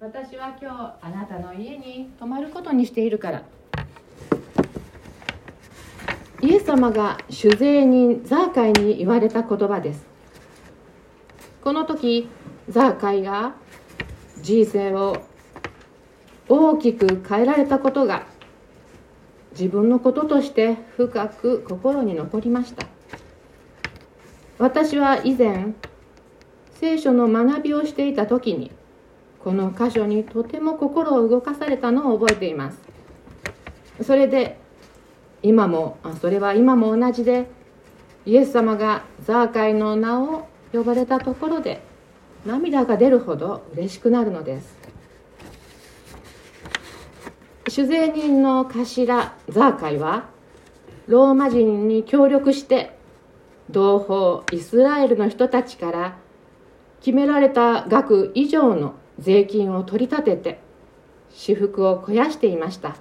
私は今日あなたの家に泊まることにしているから。イエス様が酒税人ザーカイに言われた言葉です。この時ザーカイが人生を大きく変えられたことが自分のこととして深く心に残りました。私は以前聖書の学びをしていた時にこの箇所にとても心を動かされたのを覚えています。それで今もそれは今も同じでイエス様がザーカイの名を呼ばれたところで涙が出るほど嬉しくなるのです。酒税人の頭ザーカイはローマ人に協力して同胞イスラエルの人たちから決められた額以上の税金を取り立てて私腹を肥やしていました。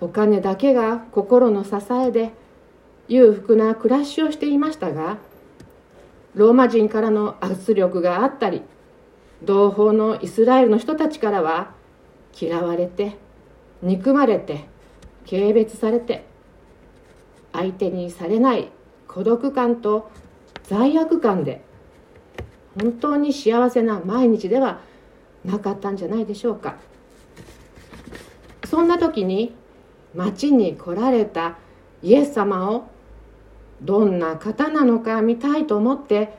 お金だけが心の支えで裕福な暮らしをしていましたがローマ人からの圧力があったり同胞のイスラエルの人たちからは嫌われて憎まれて軽蔑されて相手にされない孤独感と罪悪感で本当に幸せな毎日ではなかったんじゃないでしょうか。そんな時に町に来られたイエス様をどんな方なのか見たいと思って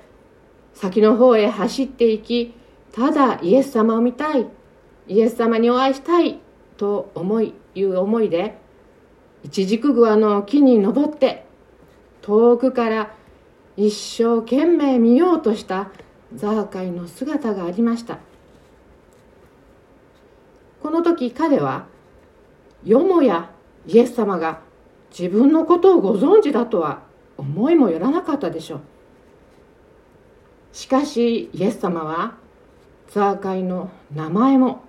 先の方へ走っていきただイエス様を見たいイエス様にお会いしたいと思いいう思いで一軸グアの木に登って遠くから一生懸命見ようとしたザーカイの姿がありました。この時彼はよもやイエス様が自分のことをご存知だとは思いもよらなかったでしょう。しかしイエス様はザーカイの名前も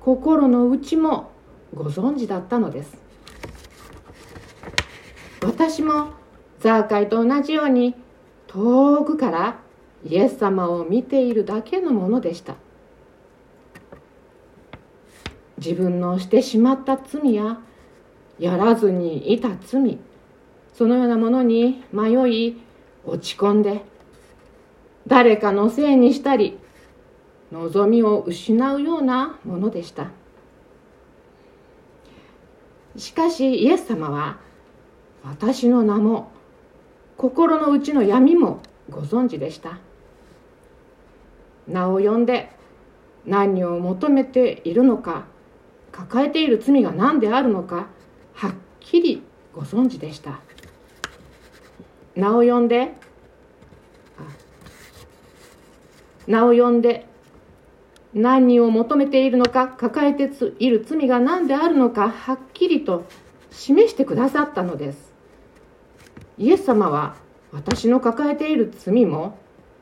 心の内もご存知だったのです。私もザーカイと同じように遠くからイエス様を見ているだけのものでした。自分のしてしまった罪ややらずにいた罪そのようなものに迷い落ち込んで誰かのせいにしたり望みを失うようなものでした。しかしイエス様は私の名も心の内の闇もご存知でした。名を呼んで何を求めているのか抱えている罪が何であるのかはっきりご存知でした。名を呼んで名を呼んで何を求めているのか抱えている罪が何であるのかはっきりと示してくださったのです。イエス様は私の抱えている罪も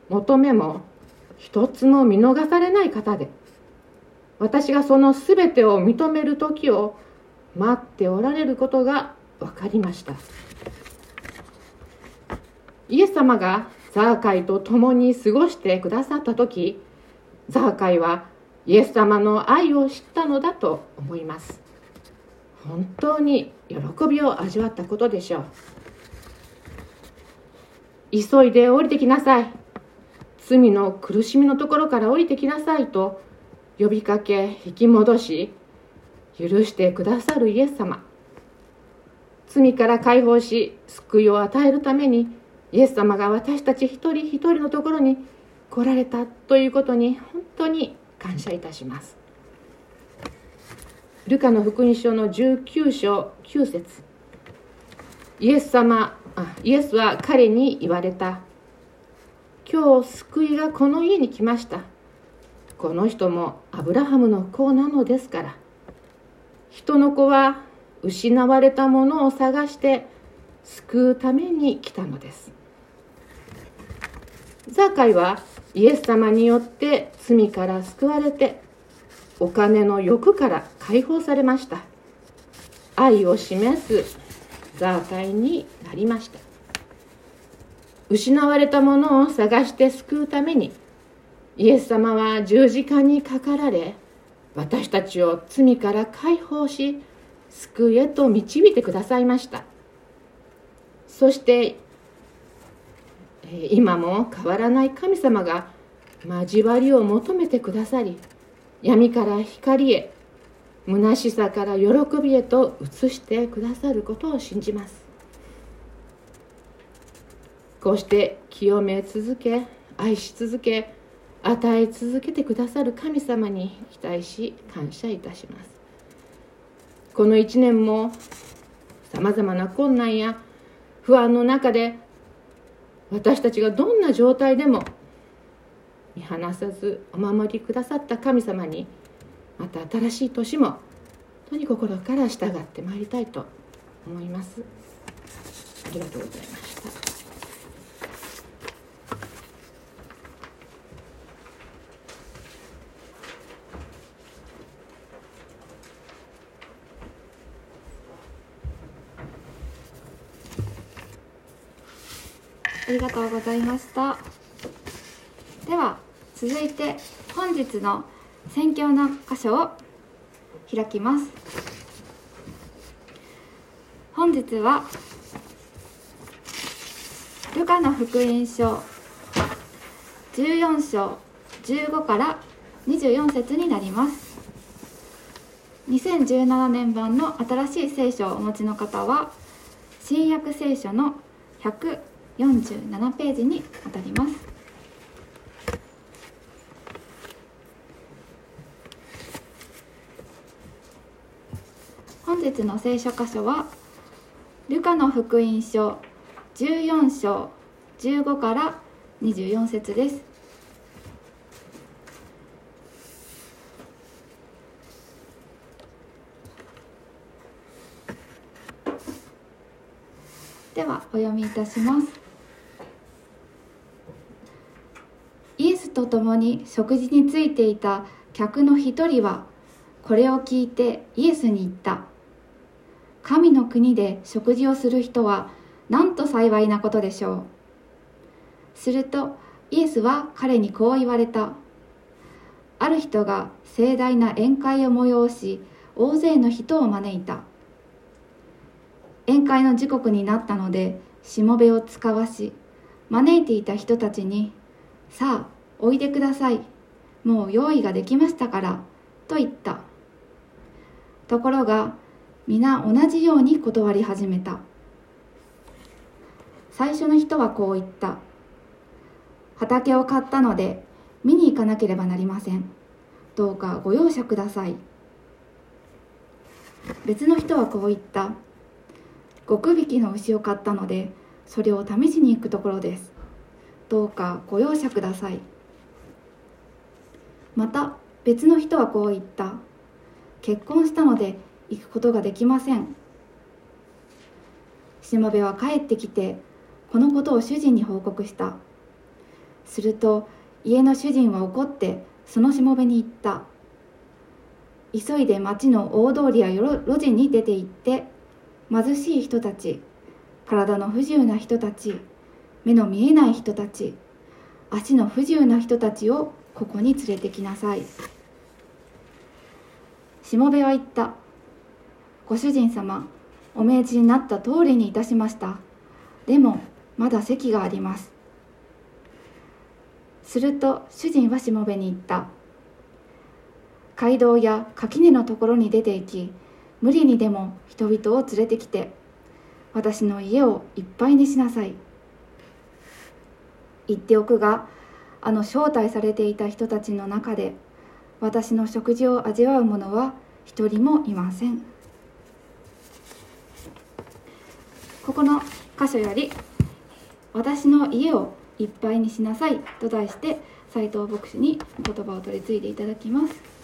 求めも一つも見逃されない方で私がその全てを認める時を待っておられることが分かりました。イエス様がザーカイと共に過ごしてくださった時ザーカイはイエス様の愛を知ったのだと思います。本当に喜びを味わったことでしょう。急いで降りてきなさい。罪の苦しみのところから降りてきなさいと呼びかけ引き戻し許してくださるイエス様。罪から解放し救いを与えるためにイエス様が私たち一人一人のところに来られたということに本当に感謝いたします。ルカの福音書の19章9節。イエス様あイエスは彼に言われた。今日救いがこの家に来ました。この人もアブラハムの子なのですから。人の子は失われたものを探して救うために来たのです。ザーカイはイエス様によって罪から救われてお金の欲から解放されました。愛を示すザーカイになりました。失われたものを探して救うためにイエス様は十字架にかかられ私たちを罪から解放し救いへと導いてくださいました。そして今も変わらない神様が交わりを求めてくださり闇から光へ虚しさから喜びへと移してくださることを信じます。こうして清め続け愛し続け与え続けてくださる神様に期待し感謝いたします。この一年もさまざまな困難や不安の中で私たちがどんな状態でも見放さずお守りくださった神様にまた新しい年も本当に心から従ってまいりたいと思います。ありがとうございました。ありがとうございました。では続いて本日の宣教の箇所を開きます。本日はルカの福音書14章15から24節になります。2017年版の新しい聖書をお持ちの方は新約聖書の100 47ページにあたります。本日の聖書箇所はルカの福音書14章15から24節です。ではお読みいたします。イエスと共に食事についていた客の一人はこれを聞いてイエスに言った。神の国で食事をする人はなんと幸いなことでしょう。するとイエスは彼にこう言われた。ある人が盛大な宴会を催し大勢の人を招いた。宴会の時刻になったのでしもべを使わし招いていた人たちにさあおいでください。もう用意ができましたからと言った。ところが皆同じように断り始めた。最初の人はこう言った。畑を買ったので見に行かなければなりません。どうかご容赦ください。別の人はこう言った。極引きの牛を買ったのでそれを試しに行くところです。どうかご容赦ください。また別の人はこう言った。結婚したので行くことができません。しもべは帰ってきてこのことを主人に報告した。すると家の主人は怒ってそのしもべに言った。急いで町の大通りや路地に出て行って貧しい人たち体の不自由な人たち。目の見えない人たち。足の不自由な人たちをここに連れてきなさい。しもべは言った。ご主人様お命じになった通りにいたしました。でもまだ席があります。すると主人はしもべに言った。街道や垣根のところに出て行き無理にでも人々を連れてきて私の家をいっぱいにしなさい。言っておくがあの招待されていた人たちの中で私の食事を味わう者は一人もいませんここの箇所より「私の家をいっぱいにしなさい」と題して斎藤牧師に言葉を取り継いでいただきます。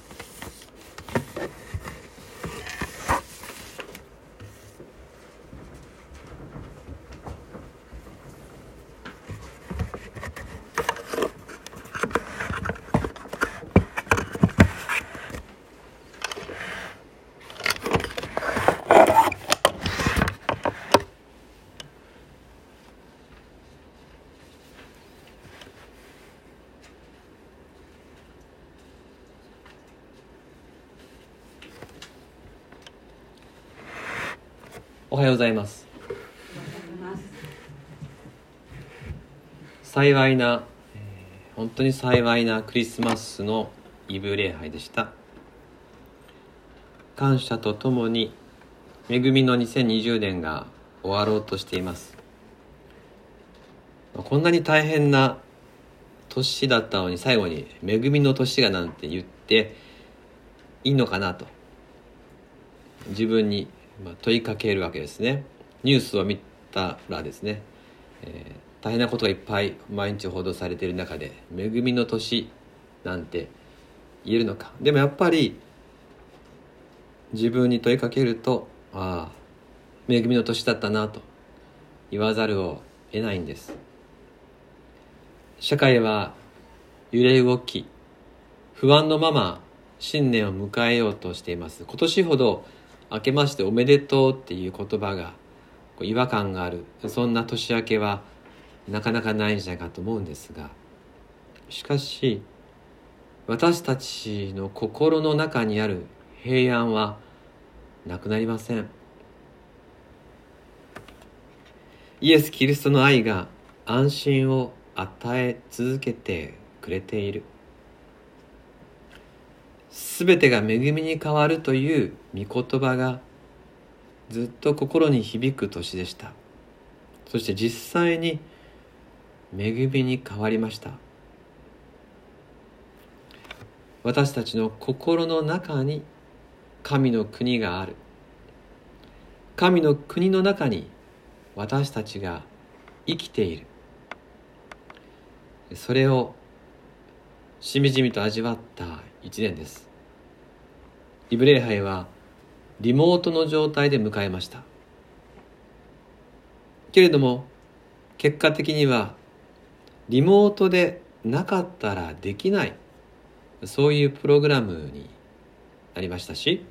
はようございます。幸いな、えー、本当に幸いなクリスマスのイブ礼拝でした。感謝とともに恵みの2020年が終わろうとしています。こんなに大変な年だったのに最後に「恵みの年が」なんて言っていいのかなと自分に問いかけるわけですね。ニュースを見たらですね、えー、大変なことがいっぱい毎日報道されている中で「恵みの年」なんて言えるのか。でもやっぱり自分に問いかけるとああ恵みの年だったなと言わざるを得ないんです。社会は揺れ動き不安のまま新年を迎えようとしています。今年ほど明けましておめでとうっていう言葉が違和感がある。そんな年明けはなかなかないんじゃないかと思うんですがしかし私たちの心の中にある平安はなくなりません。イエス・キリストの愛が安心を与え続けてくれている。すべてが恵みに変わるという御言葉がずっと心に響く年でした。そして実際に恵みに変わりました。私たちの心の中に神の国がある。神の国の中に私たちが生きている。それをしみじみと味わった一年です。イブ礼拝はリモートの状態で迎えました。けれども結果的にはリモートでなかったらできないそういうプログラムになりましたし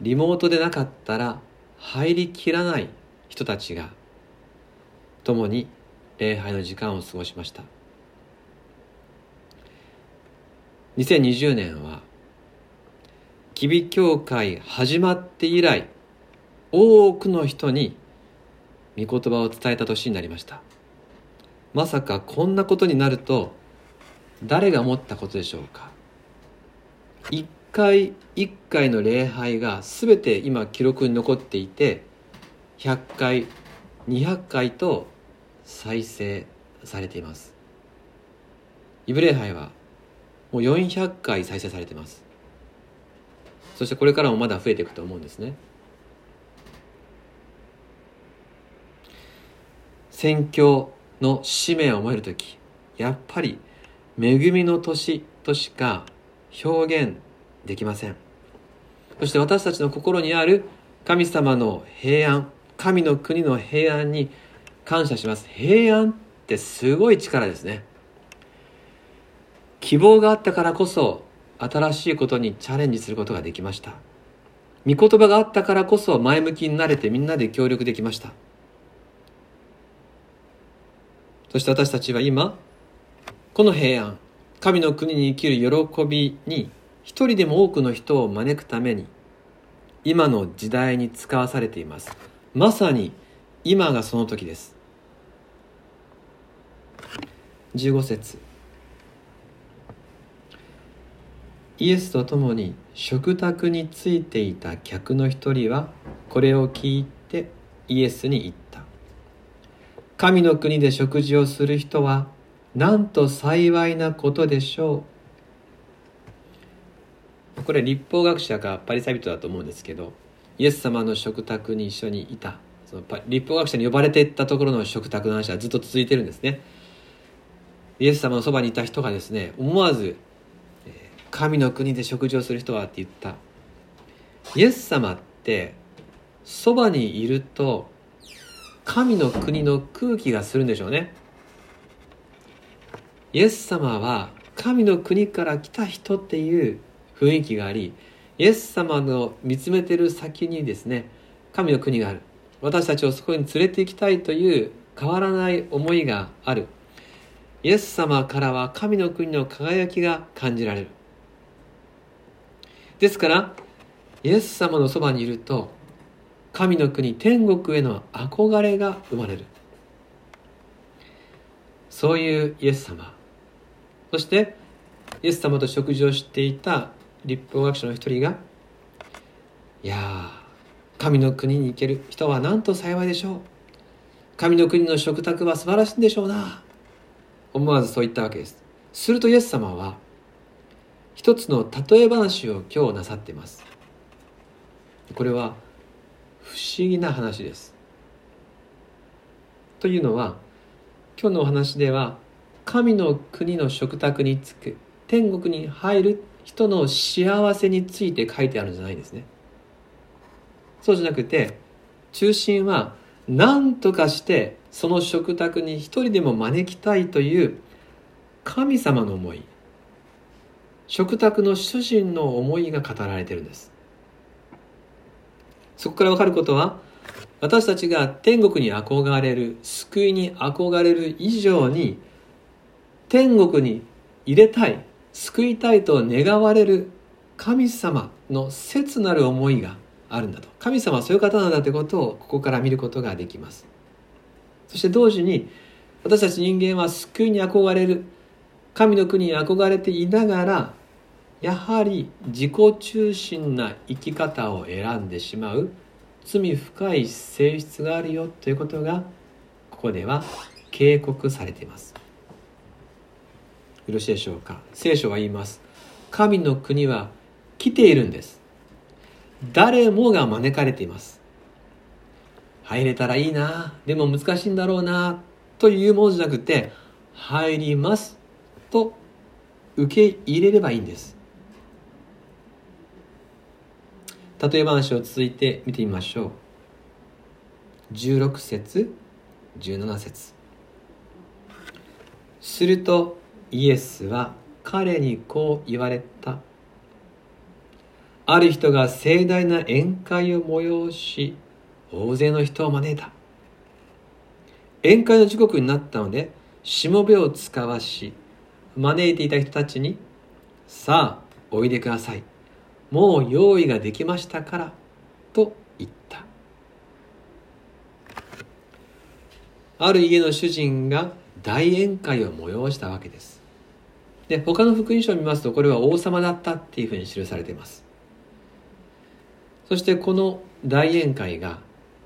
リモートでなかったら入りきらない人たちが共に礼拝の時間を過ごしました。2020年は吉備教会始まって以来多くの人に御言葉を伝えた年になりました。まさかこんなことになると誰が思ったことでしょうか。一回一回の礼拝が全て今記録に残っていて100回200回と再生されています。イブ礼拝はもう400回再生されてます。そしてこれからもまだ増えていくと思うんですね。宣教の使命を思える時やっぱり恵みの年としか表現できません。そして私たちの心にある神様の平安神の国の平安に感謝します。平安ってすごい力ですね。希望があったからこそ新しいことにチャレンジすることができました。御言葉があったからこそ前向きになれてみんなで協力できました。そして私たちは今この平安神の国に生きる喜びに一人でも多くの人を招くために今の時代に使わされています。まさに今がその時です。15節。イエスと共に食卓についていた客の一人はこれを聞いてイエスに言った。神の国で食事をする人はなんと幸いなことでしょう。これ立法学者がパリサビトだと思うんですけどイエス様の食卓に一緒にいた。その立法学者に呼ばれていったところの食卓の話はずっと続いてるんですね。イエス様のそばにいた人がですね思わず「神の国で食事をする人は」って言った。イエス様ってそばにいると神の国の空気がするんでしょうね。イエス様は神の国から来た人っていう雰囲気がありイエス様の見つめてる先にですね神の国がある。私たちをそこに連れて行きたいという変わらない思いがある。イエス様からは神の国の輝きが感じられる。ですからイエス様のそばにいると神の国天国への憧れが生まれる。そういうイエス様。そしてイエス様と食事をしていた立法学者の一人が「いや神の国に行ける人はなんと幸いでしょう。神の国の食卓は素晴らしいんでしょうな」思わずそう言ったわけです。するとイエス様は一つの例え話を今日なさっています。これは不思議な話です。というのは今日のお話では神の国の食卓に着く天国に入る人の幸せについて書いてあるんじゃないですね。そうじゃなくて中心は何とかしてその食卓に一人でも招きたいという神様の思い。食卓の主人の思いが語られてるんです。そこから分かることは私たちが天国に憧れる救いに憧れる以上に天国に入れたい救いたいと願われる神様の切なる思いがあるんだと。神様はそういう方なんだということをここから見ることができます。そして同時に私たち人間は救いに憧れる神の国に憧れていながらやはり自己中心な生き方を選んでしまう罪深い性質があるよということがここでは警告されています。よろしいでしょうか？聖書は言います。神の国は来ているんです。誰もが招かれています。入れたらいいなでも難しいんだろうなというものじゃなくて入りますと受け入れればいいんです。例え話を続いて見てみましょう。16節17節。するとイエスは彼にこう言われた。ある人が盛大な宴会を催し大勢の人を招いた。宴会の時刻になったのでしもべを使わし招いていた人たちにさあおいでください。もう用意ができましたからと言った。ある家の主人が大宴会を催したわけです。で他の福音書を見ますとこれは王様だったっていうふうに記されています。そしてこの大宴会が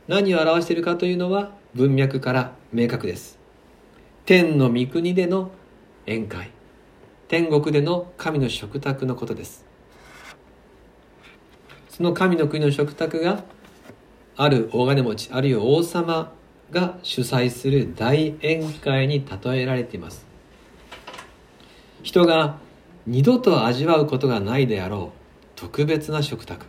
何を表しているかというのは文脈から明確です。天の御国での宴会。天国での神の食卓のことです。その神の国の食卓がある大金持ちあるいは王様が主催する大宴会に例えられています。人が二度と味わうことがないであろう特別な食卓。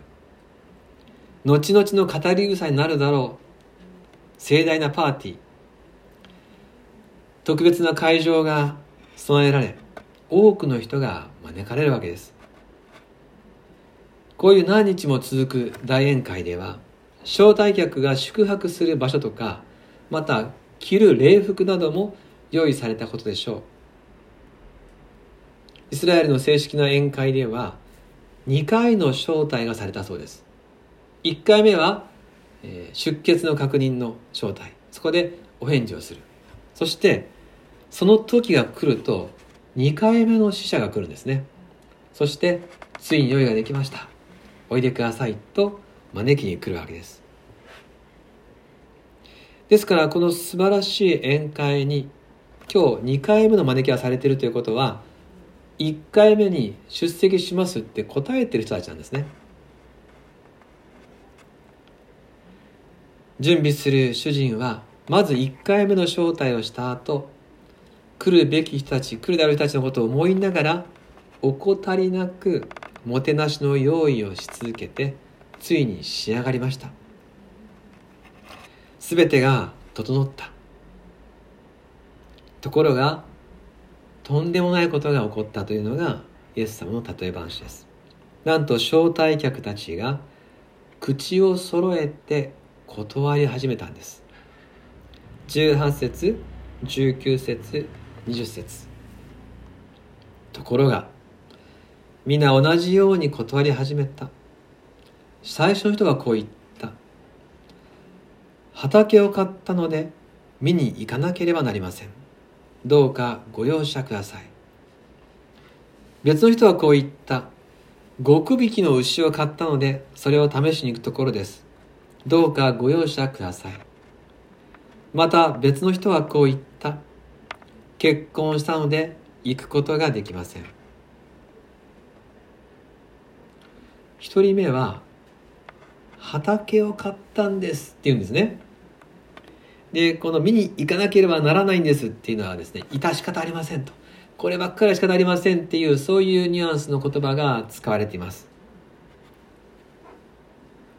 後々の語り草になるだろう盛大なパーティー。特別な会場が備えられ多くの人が招かれるわけです。こういう何日も続く大宴会では招待客が宿泊する場所とかまた着る礼服なども用意されたことでしょう。イスラエルの正式な宴会では2回の招待がされたそうです。1回目は、えー、出欠の確認の招待。そこでお返事をする。そしてその時が来ると2回目の死者が来るんですね。そしてついに用意ができました。おいでくださいと招きに来るわけです。ですからこの素晴らしい宴会に今日2回目の招きがされているということは1回目に出席しますって答えてる人たちなんですね。準備する主人はまず1回目の招待をした後来るべき人たち来るである人たちのことを思いながら怠りなくもてなしの用意をし続けてついに仕上がりました。全てが整った。ところがとんでもないことが起こったというのがイエス様の例え話です。なんと招待客たちが口を揃えて断り始めたんです。18節19節20節。ところが皆同じように断り始めた。最初の人がこう言った。畑を買ったので見に行かなければなりません。どうかご容赦ください。別の人はこう言った。極引きの牛を買ったのでそれを試しに行くところです。どうかご容赦ください。また別の人はこう言った。結婚したので行くことができません。一人目は畑を買ったんですって言うんですね。でこの見に行かなければならないんですっていうのはですね致し方ありませんと。こればっかりは仕方ありませんっていうそういうニュアンスの言葉が使われています。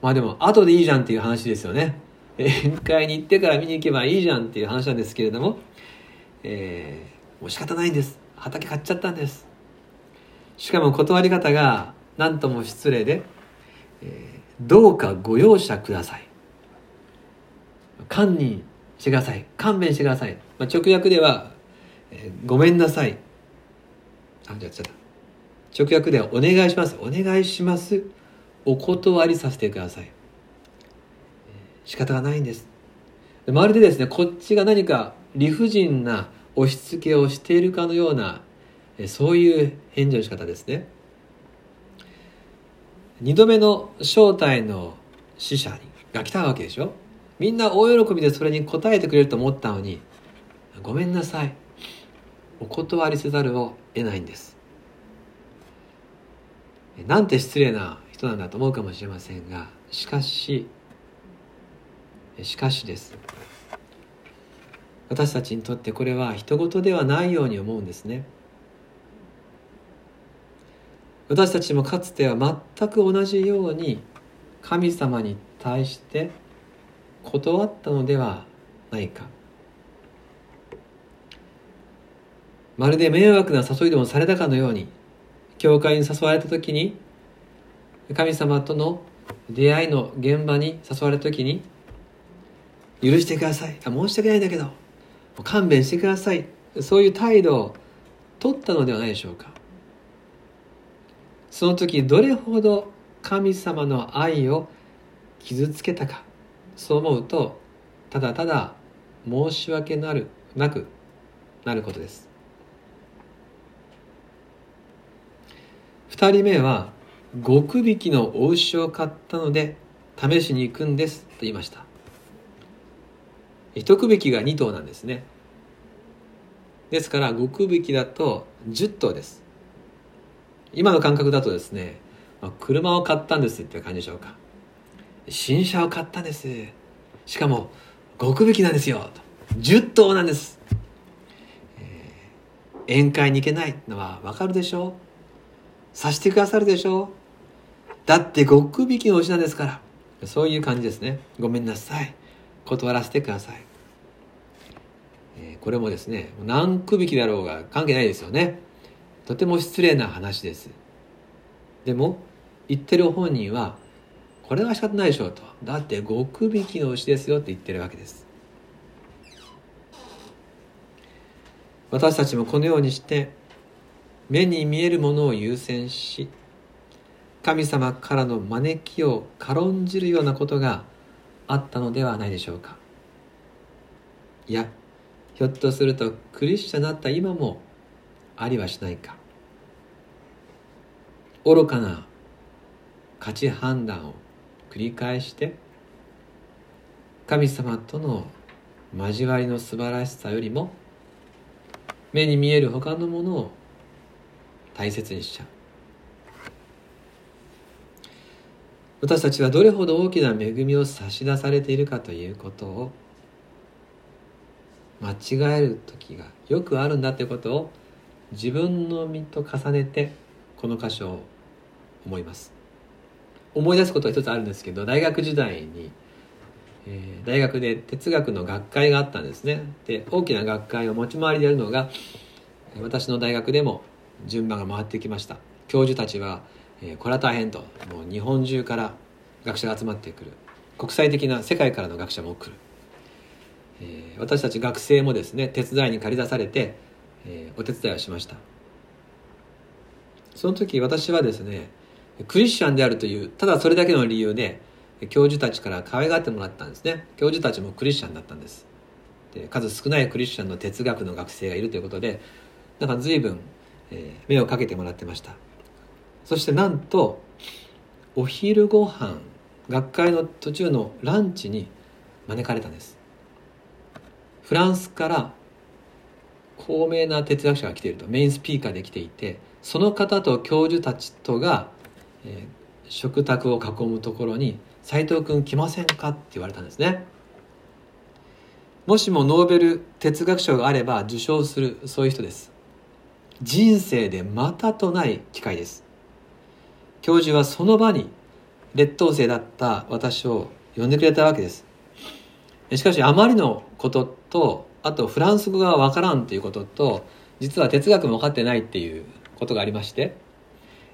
まあでも後でいいじゃんっていう話ですよね。宴会に行ってから見に行けばいいじゃんっていう話なんですけれども、えー、もう仕方ないんです。畑買っちゃったんです。しかも断り方が何とも失礼で、えー、どうかご容赦ください。堪忍してください。勘弁してください、まあ、直訳では、えー、ごめんなさい。あじゃあちょっと直訳ではお願いします。お願いしますお断りさせてください。仕方がないんです。まるでですねこっちが何か理不尽な押し付けをしているかのようなそういう返事の仕方ですね。二度目の正体の死者が来たわけでしょ？みんな大喜びでそれに応えてくれると思ったのにごめんなさい。お断りせざるを得ないんです。なんて失礼な人なんだと思うかもしれませんがしかししかしです。私たちにとってこれは人事ではないように思うんですね。私たちもかつては全く同じように神様に対して断ったのではないか。まるで迷惑な誘いでもされたかのように教会に誘われた時に神様との出会いの現場に誘われた時に許してください。あ申し訳ないんだけど勘弁してください。そういう態度を取ったのではないでしょうか。その時どれほど神様の愛を傷つけたかそう思うとただただ申し訳なるなくなることです。2人目は極引きのお牛を買ったので試しに行くんですと言いました。一区引きが2頭なんですね。ですから極引きだと10頭です。今の感覚だとですねまあ車を買ったんですって感じでしょうか。新車を買ったんです。しかも極引きなんですよ。10頭なんです、えー、宴会に行けないのは分かるでしょう。さしてくださるでしょう。だって極引きの牛なんですから。そういう感じですね。ごめんなさい。断らせてください、えー、これもですね何区引きだろうが関係ないですよね。とても失礼な話です。でも言ってる本人はこれは仕方ないでしょうと。だって極引きの牛ですよって言ってるわけです。私たちもこのようにして目に見えるものを優先し神様からの招きを軽んじるようなことがあったのではないでしょうか。いやひょっとするとクリスチャンになった今もありはしないか。愚かな価値判断を繰り返して神様との交わりの素晴らしさよりも目に見える他のものを大切にしちゃう。私たちはどれほど大きな恵みを差し出されているかということを間違える時がよくあるんだということを自分の身と重ねてこの箇所を思います。思い出すことは一つあるんですけど大学時代に、えー、大学で哲学の学会があったんですね。で大きな学会を持ち回りでやるのが私の大学でも順番が回ってきました。教授たちは、えー、これは大変と。もう日本中から学者が集まってくる。国際的な世界からの学者も来る、えー、私たち学生もですね手伝いに駆り出されて、えー、お手伝いをしました。その時私はですねクリスチャンであるというただそれだけの理由で教授たちから可愛がってもらったんですね。教授たちもクリスチャンだったんです。で数少ないクリスチャンの哲学の学生がいるということでなんか随分、えー、目をかけてもらってました。そしてなんとお昼ご飯学会の途中のランチに招かれたんです。フランスから高名な哲学者が来ているとメインスピーカーで来ていてその方と教授たちとが、えー、食卓を囲むところに「斎藤君来ませんか?」って言われたんですね。もしもノーベル哲学賞があれば受賞するそういう人です。人生でまたとない機会です。教授はその場に劣等生だった私を呼んでくれたわけです。しかしあまりのこととあとフランス語がわからんということと実は哲学も分かってないっていうことがありまして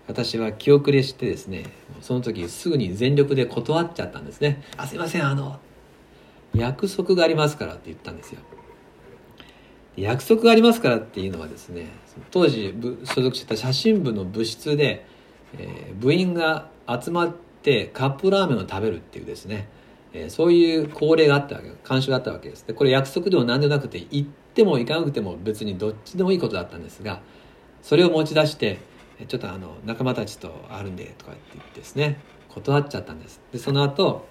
私は気遅れしてですねその時すぐに全力で断っちゃったんですね「あすいませんあの約束がありますから」って言ったんですよ。約束がありますからっていうのはですね当時所属してた写真部の部室で、えー、部員が集まってカップラーメンを食べるっていうですねえそういう恒例があったわけ慣習があったわけです。でこれ約束でも何でもなくて行っても行かなくても別にどっちでもいいことだったんですがそれを持ち出してちょっとあの仲間たちとあるんでとかって言ってですね断っちゃったんです。でその後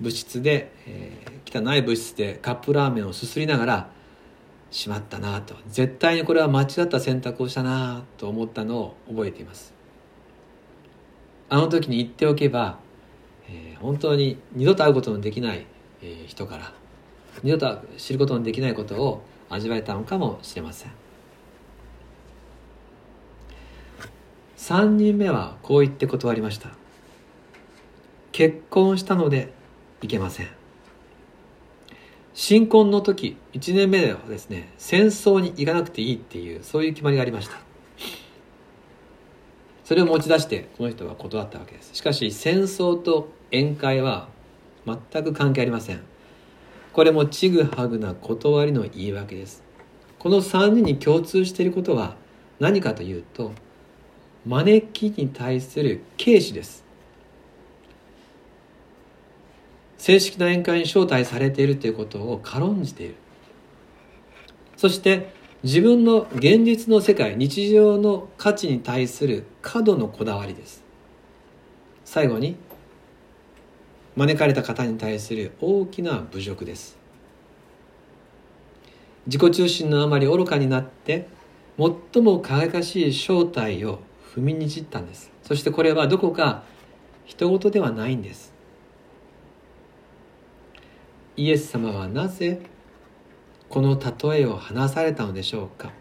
部室で、えー、汚い部室でカップラーメンをすすりながらしまったなと。絶対にこれは間違った選択をしたなと思ったのを覚えています。あの時に言っておけばえー、本当に二度と会うことのできない、えー、人から二度と知ることのできないことを味わえたのかもしれません。3人目はこう言って断りました。結婚したのでいけません。新婚の時1年目ではですね戦争に行かなくていいっていうそういう決まりがありました。それを持ち出してこの人は断ったわけです。しかし戦争と宴会は全く関係ありません。これもちぐはぐな断りの言い訳です。この3人に共通していることは何かというと招きに対する軽視です。正式な宴会に招待されているということを軽んじている。そして自分の現実の世界日常の価値に対する過度のこだわりです。最後に招かれた方に対する大きな侮辱です。自己中心のあまり愚かになって最も輝かしい正体を踏みにじったんです。そしてこれはどこか人事ではないんです。イエス様はなぜこの例えを話されたのでしょうか。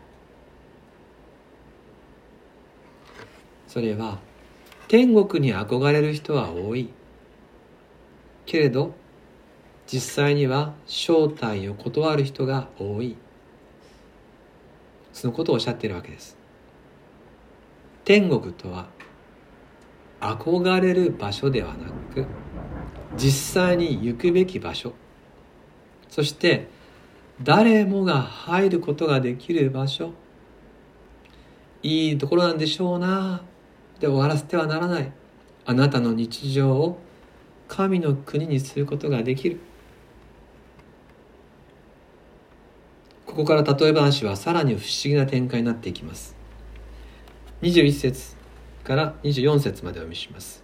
それは天国に憧れる人は多い。けれど実際には正体を断る人が多い。そのことをおっしゃっているわけです。天国とは憧れる場所ではなく実際に行くべき場所。そして誰もが入ることができる場所。いいところなんでしょうな。で終わらせてはならない。あなたの日常を神の国にすることができる。ここから例え話はさらに不思議な展開になっていきます。21節から24節までお読みします。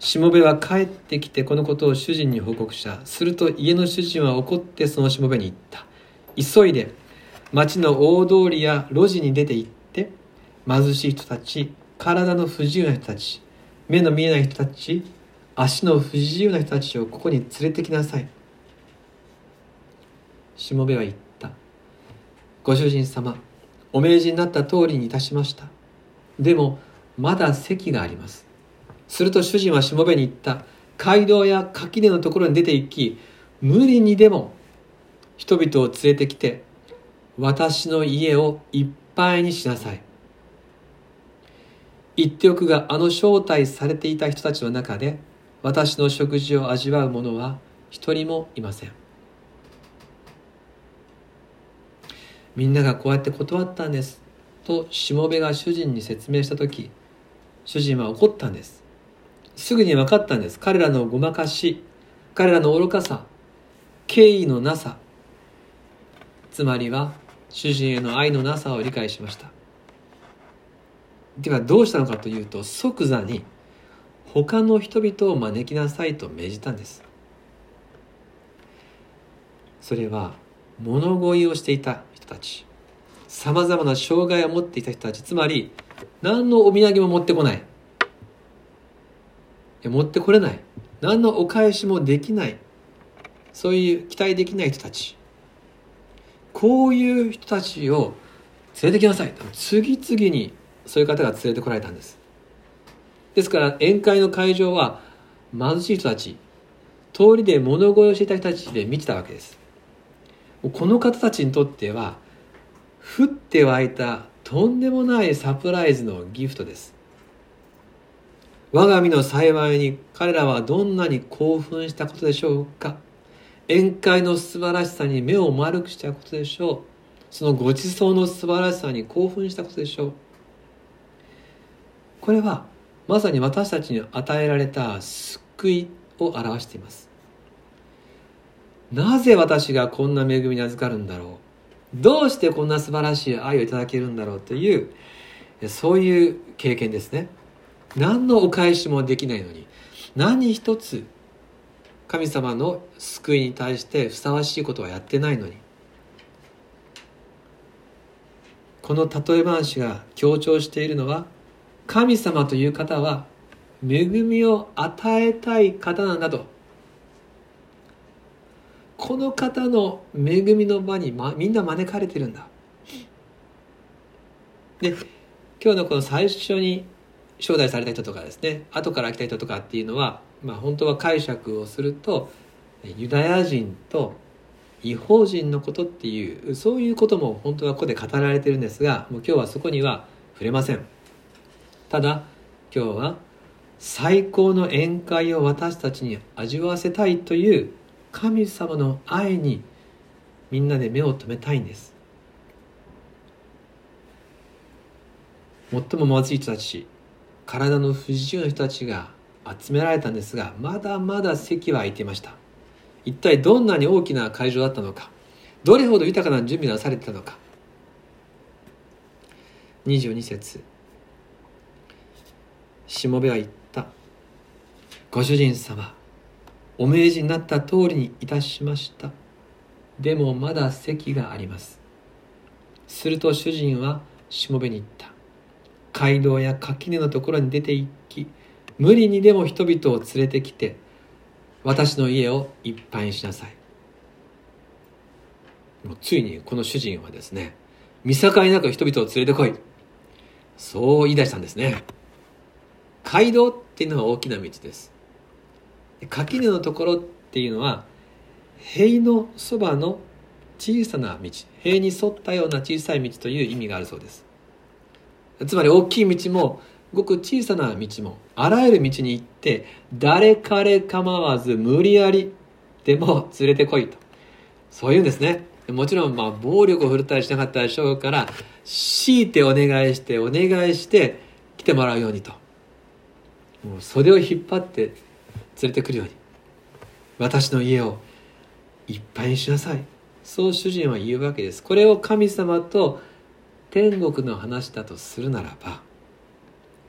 しもべは帰ってきてこのことを主人に報告した。すると家の主人は怒ってそのしもべに言った。急いで町の大通りや路地に出て行って貧しい人たち体の不自由な人たち目の見えない人たち足の不自由な人たちをここに連れてきなさい。しもべは言った。ご主人様お命じになった通りにいたしました。でもまだ席があります。すると主人はしもべに言った。街道や垣根のところに出て行き無理にでも人々を連れてきて私の家をいっぱいにしなさい。言っておくがあの招待されていた人たちの中で私の食事を味わう者は一人もいません。みんながこうやって断ったんです。としもべが主人に説明した時主人は怒ったんです。すぐに分かったんです。彼らのごまかし彼らの愚かさ敬意のなさ。つまりは主人への愛のなさを理解しました。ではどうしたのかというと即座に他の人々を招きなさいと命じたんです。それは物乞いをしていた人たち。さまざまな障害を持っていた人たちつまり何のお土産も持ってこない。持ってこれない。何のお返しもできない。そういう期待できない人たち。こういう人たちを連れてきなさい。次々にそういう方が連れてこられたんです。ですから宴会の会場は貧しい人たち。通りで物乞いをしていた人たちで満ちたわけです。この方たちにとっては降って湧いたとんでもないサプライズのギフトです。我が身の幸いに彼らはどんなに興奮したことでしょうか。宴会の素晴らしさに目を丸くしたことでしょう。そのごちそうの素晴らしさに興奮したことでしょう。これはまさに私たちに与えられた救いを表しています。なぜ私がこんな恵みに預かるんだろう。どうしてこんな素晴らしい愛をいただけるんだろうというそういう経験ですね。何のお返しもできないのに何一つ神様の救いに対してふさわしいことはやってないのにこの例え話が強調しているのは神様という方は恵みを与えたい方なんだと。この方の恵みの場に、ま、みんな招かれてるんだ。で今日のこの最初に招待された人とかですね後から来た人とかっていうのは、まあ、本当は解釈をするとユダヤ人と違法人のことっていうそういうことも本当はここで語られてるんですがもう今日はそこには触れません。ただ今日は最高の宴会を私たちに味わわせたいという神様の愛にみんなで目を留めたいんです。最も貧しい人たち体の不自由な人たちが集められたんですがまだまだ席は空いていました。一体どんなに大きな会場だったのかどれほど豊かな準備がされてたのか。22節。しもべは言った。ご主人様お命じになった通りにいたしました。でもまだ席があります。すると主人はしもべに言った。街道や垣根のところに出て行き無理にでも人々を連れてきて私の家をいっぱいにしなさい。もうついにこの主人はですね見境なく人々を連れてこいそう言い出したんですね。街道っていうのは大きな道です。垣根のところっていうのは塀のそばの小さな道塀に沿ったような小さい道という意味があるそうです。つまり大きい道もごく小さな道もあらゆる道に行って誰彼構わず無理やりでも連れてこいと。そういうんですね。もちろんまあ暴力を振るったりしなかったでしょうから強いてお願いしてお願いして来てもらうようにと。もう袖を引っ張って連れてくるように。私の家をいっぱいにしなさい。そう主人は言うわけです。これを神様と天国の話だとするならば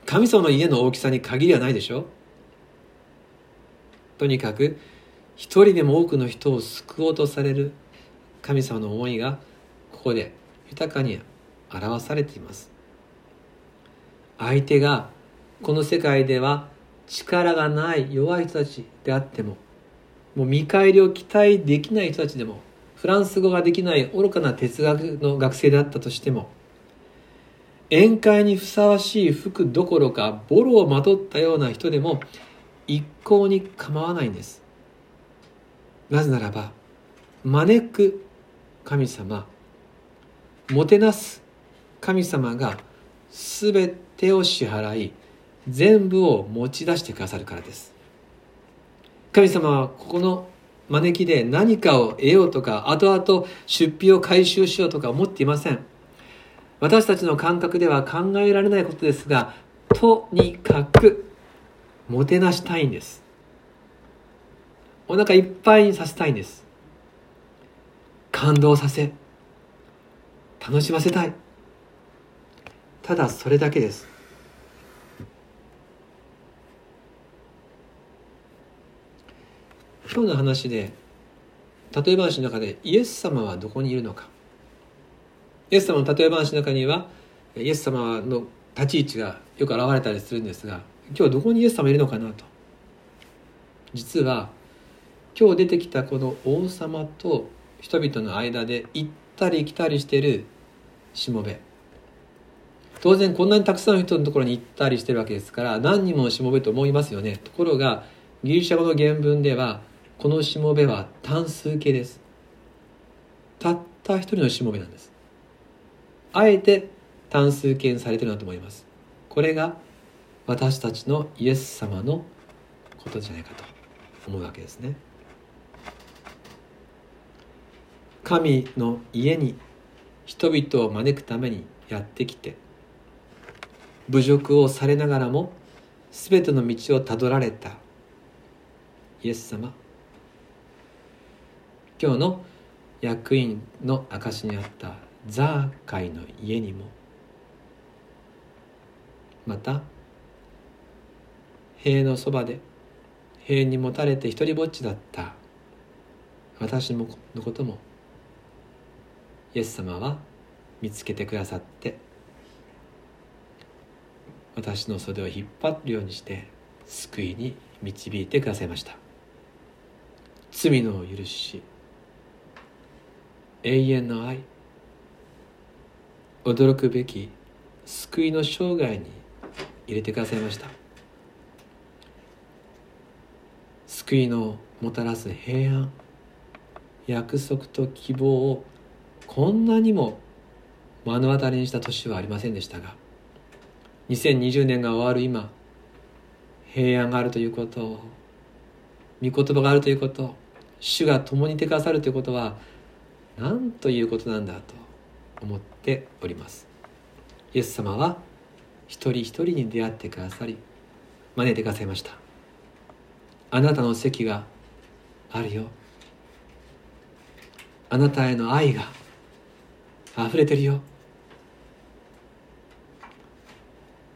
神様の家の大きさに限りはないでしょ。とにかく一人でも多くの人を救おうとされる神様の思いがここで豊かに表されています。相手がこの世界では力がない弱い人たちであってももう見返りを期待できない人たちでもフランス語ができない愚かな哲学の学生であったとしても宴会にふさわしい服どころかボロをまとったような人でも一向に構わないんです。なぜならば招く神様もてなす神様が全てを支払い全部を持ち出してくださるからです。神様はここの招きで何かを得ようとか後々出費を回収しようとか思っていません。私たちの感覚では考えられないことですがとにかくもてなしたいんです。お腹いっぱいにさせたいんです。感動させ楽しませたい。ただそれだけです。今日の話で例え話の中でイエス様はどこにいるのか。イエス様の例え話の中にはイエス様の立ち位置がよく現れたりするんですが今日どこにイエス様いるのかなと。実は今日出てきたこの王様と人々の間で行ったり来たりしてるしもべ。当然こんなにたくさんの人のところに行ったりしてるわけですから何人もしもべと思いますよね。ところがギリシャ語の原文ではこのしもべは単数形です。たった一人のしもべなんです。あえて単数形にされてるなと思います。これが私たちのイエス様のことじゃないかと思うわけですね。神の家に人々を招くためにやってきて侮辱をされながらも全ての道をたどられたイエス様。今日の役員の証にあったザーカイの家にもまた塀のそばで塀にもたれて一りぼっちだった私のこともイエス様は見つけてくださって私の袖を引っ張るようにして救いに導いてくださいました。罪の許し永遠の愛。驚くべき救いの生涯に入れてくださいました。救いのもたらす平安約束と希望をこんなにも目の当たりにした年はありませんでしたが2020年が終わる今平安があるということ御言葉があるということ主が共にいてくださるということは何ということなんだと思っております。イエス様は一人一人に出会ってくださり招いてくださいました。あなたの席があるよ。あなたへの愛が溢れてるよ。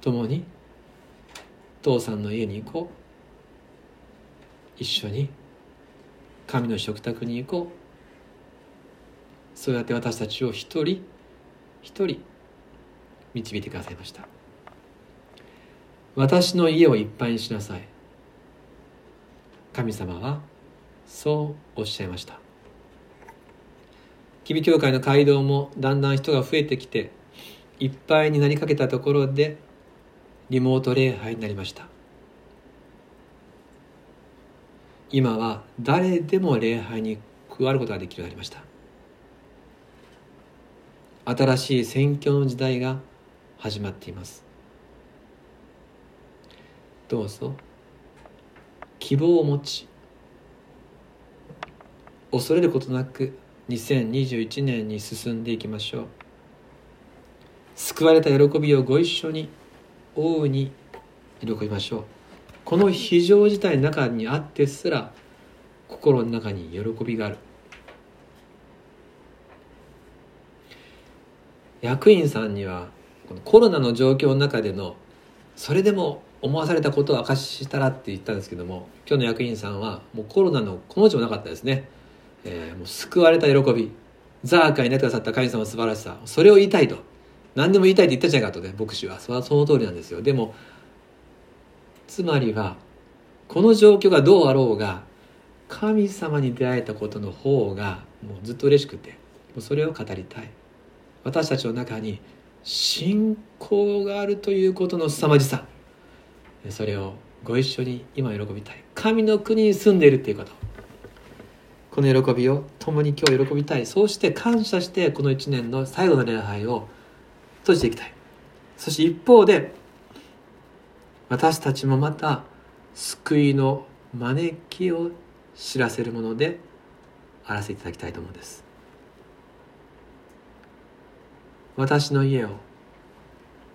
共に父さんの家に行こう。一緒に神の食卓に行こう。そうやって私たちを一人一人導いてくださいました。私の家をいっぱいにしなさい。神様はそうおっしゃいました。吉備教会の街道もだんだん人が増えてきていっぱいになりかけたところでリモート礼拝になりました。今は誰でも礼拝に加わることができるようになりました。新しい宣教の時代が始まっています。どうぞ。希望を持ち恐れることなく2021年に進んでいきましょう。救われた喜びをご一緒に大いに喜びましょう。この非常事態の中にあってすら心の中に喜びがある。役員さんにはこのコロナの状況の中でのそれでも思わされたことを明かしたらって言ったんですけども今日の役員さんはもうコロナのこの字もなかったですね、えー、もう救われた喜び。ザーカーになってくださった。神様の素晴らしさそれを言いたいと。何でも言いたいって言ったじゃないかとね牧師は。それはその通りなんですよ。でもつまりはこの状況がどうあろうが神様に出会えたことの方がもうずっと嬉しくてもうそれを語りたい。私たちの中に信仰があるということの凄まじさ。それをご一緒に今喜びたい。神の国に住んでいるっていうこと。この喜びを共に今日喜びたい。そうして感謝してこの1年の最後の礼拝を閉じていきたい。そして一方で私たちもまた救いの招きを知らせるものであらせていただきたいと思うんです。私の家を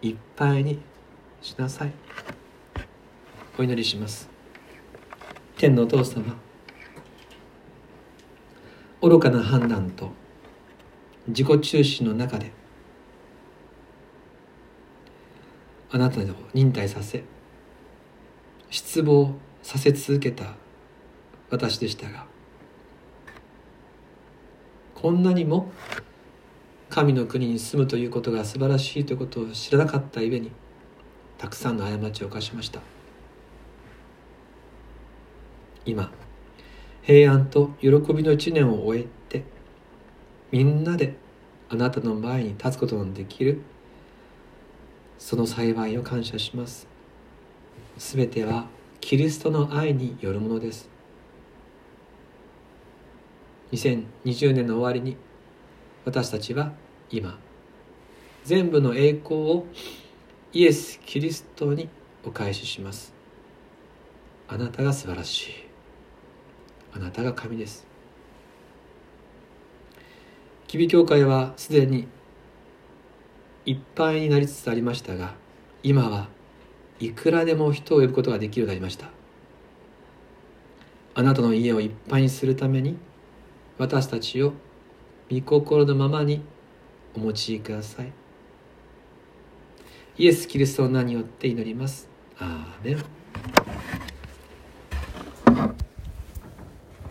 いっぱいにしなさい。お祈りします。天のお父様愚かな判断と自己中心の中であなたを忍耐させ失望させ続けた私でしたがこんなにも神の国に住むということが素晴らしいということを知らなかったゆえにたくさんの過ちを犯しました。今平安と喜びの一年を終えてみんなであなたの前に立つことのできるその幸いを感謝します。すべてはキリストの愛によるものです。2020年の終わりに私たちは今。全部の栄光をイエス・キリストにお返しします。あなたが素晴らしい。あなたが神です。吉備教会はすでにいっぱいになりつつありましたが今はいくらでも人を呼ぶことができるようになりました。あなたの家をいっぱいにするために私たちを御心のままにお持ちください。イエス・キリストの名によって祈ります。アーメン。